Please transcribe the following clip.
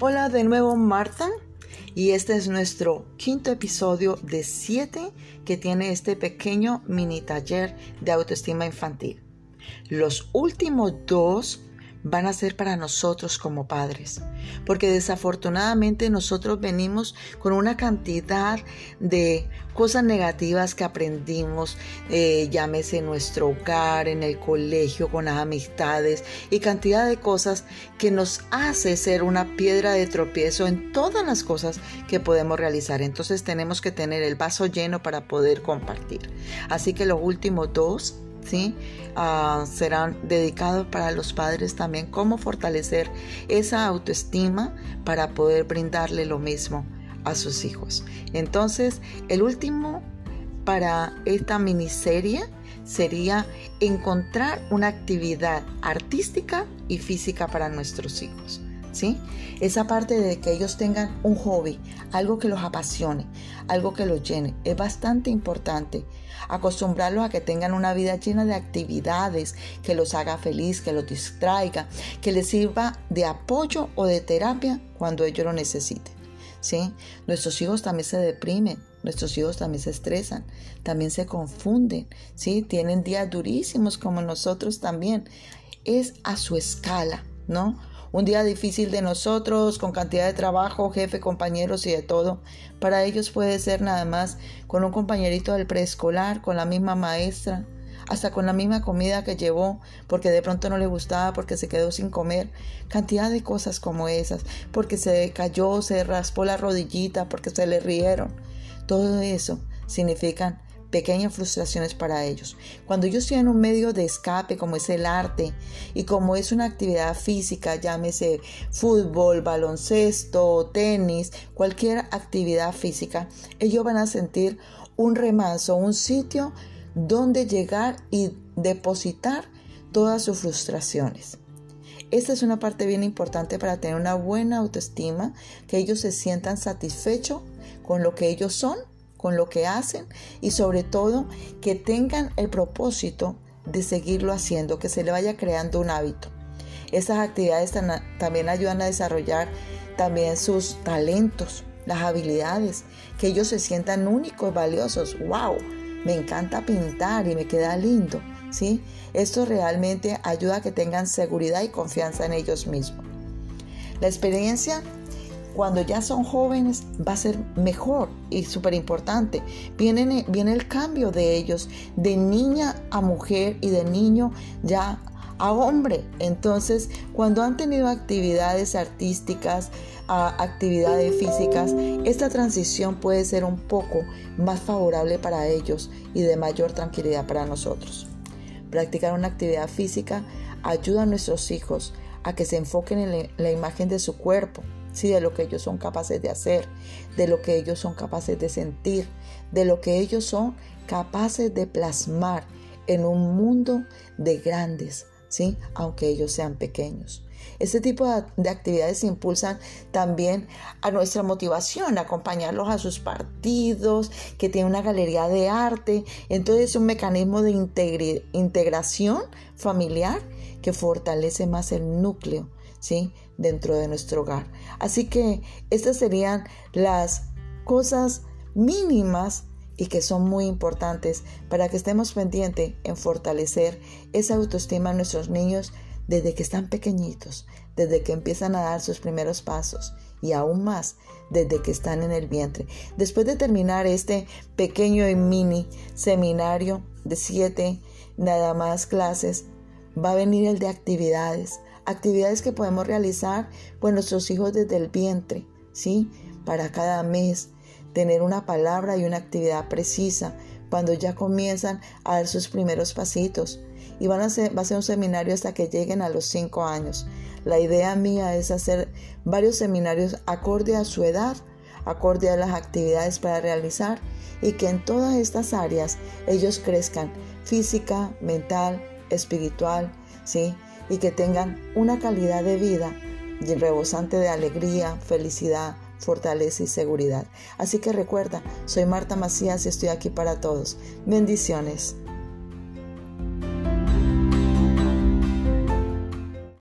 Hola de nuevo Marta y este es nuestro quinto episodio de siete que tiene este pequeño mini taller de autoestima infantil. Los últimos dos van a ser para nosotros como padres. Porque desafortunadamente nosotros venimos con una cantidad de cosas negativas que aprendimos, eh, llámese en nuestro hogar, en el colegio, con las amistades y cantidad de cosas que nos hace ser una piedra de tropiezo en todas las cosas que podemos realizar. Entonces tenemos que tener el vaso lleno para poder compartir. Así que los últimos dos ¿sí? Ah, serán dedicados para los padres también, cómo fortalecer esa autoestima para poder brindarle lo mismo a sus hijos. Entonces, el último para esta miniserie sería encontrar una actividad artística y física para nuestros hijos. ¿Sí? Esa parte de que ellos tengan un hobby, algo que los apasione, algo que los llene, es bastante importante acostumbrarlos a que tengan una vida llena de actividades que los haga feliz, que los distraiga, que les sirva de apoyo o de terapia cuando ellos lo necesiten. ¿sí? Nuestros hijos también se deprimen, nuestros hijos también se estresan, también se confunden, ¿sí? Tienen días durísimos como nosotros también. Es a su escala, ¿no? Un día difícil de nosotros, con cantidad de trabajo, jefe, compañeros y de todo. Para ellos puede ser nada más con un compañerito del preescolar, con la misma maestra, hasta con la misma comida que llevó, porque de pronto no le gustaba, porque se quedó sin comer. Cantidad de cosas como esas, porque se cayó, se raspó la rodillita, porque se le rieron. Todo eso significan pequeñas frustraciones para ellos. Cuando ellos tienen un medio de escape como es el arte y como es una actividad física, llámese fútbol, baloncesto, tenis, cualquier actividad física, ellos van a sentir un remanso, un sitio donde llegar y depositar todas sus frustraciones. Esta es una parte bien importante para tener una buena autoestima, que ellos se sientan satisfechos con lo que ellos son con lo que hacen y sobre todo que tengan el propósito de seguirlo haciendo, que se le vaya creando un hábito. Estas actividades también ayudan a desarrollar también sus talentos, las habilidades, que ellos se sientan únicos, valiosos. ¡Wow! Me encanta pintar y me queda lindo. ¿sí? Esto realmente ayuda a que tengan seguridad y confianza en ellos mismos. La experiencia cuando ya son jóvenes va a ser mejor y súper importante. Viene, viene el cambio de ellos de niña a mujer y de niño ya a hombre. Entonces, cuando han tenido actividades artísticas, actividades físicas, esta transición puede ser un poco más favorable para ellos y de mayor tranquilidad para nosotros. Practicar una actividad física ayuda a nuestros hijos a que se enfoquen en la imagen de su cuerpo, de lo que ellos son capaces de hacer, de lo que ellos son capaces de sentir, de lo que ellos son capaces de plasmar en un mundo de grandes, ¿sí? aunque ellos sean pequeños. Este tipo de actividades impulsan también a nuestra motivación, acompañarlos a sus partidos, que tienen una galería de arte. Entonces es un mecanismo de integración familiar que fortalece más el núcleo ¿sí? Dentro de nuestro hogar. Así que estas serían las cosas mínimas y que son muy importantes para que estemos pendientes en fortalecer esa autoestima en nuestros niños desde que están pequeñitos, desde que empiezan a dar sus primeros pasos y aún más desde que están en el vientre. Después de terminar este pequeño y mini seminario de siete nada más clases, va a venir el de actividades actividades que podemos realizar con nuestros hijos desde el vientre, ¿sí? Para cada mes, tener una palabra y una actividad precisa cuando ya comienzan a dar sus primeros pasitos. Y van a ser, va a ser un seminario hasta que lleguen a los cinco años. La idea mía es hacer varios seminarios acorde a su edad, acorde a las actividades para realizar y que en todas estas áreas ellos crezcan física, mental, espiritual, ¿sí? Y que tengan una calidad de vida rebosante de alegría, felicidad, fortaleza y seguridad. Así que recuerda, soy Marta Macías y estoy aquí para todos. Bendiciones.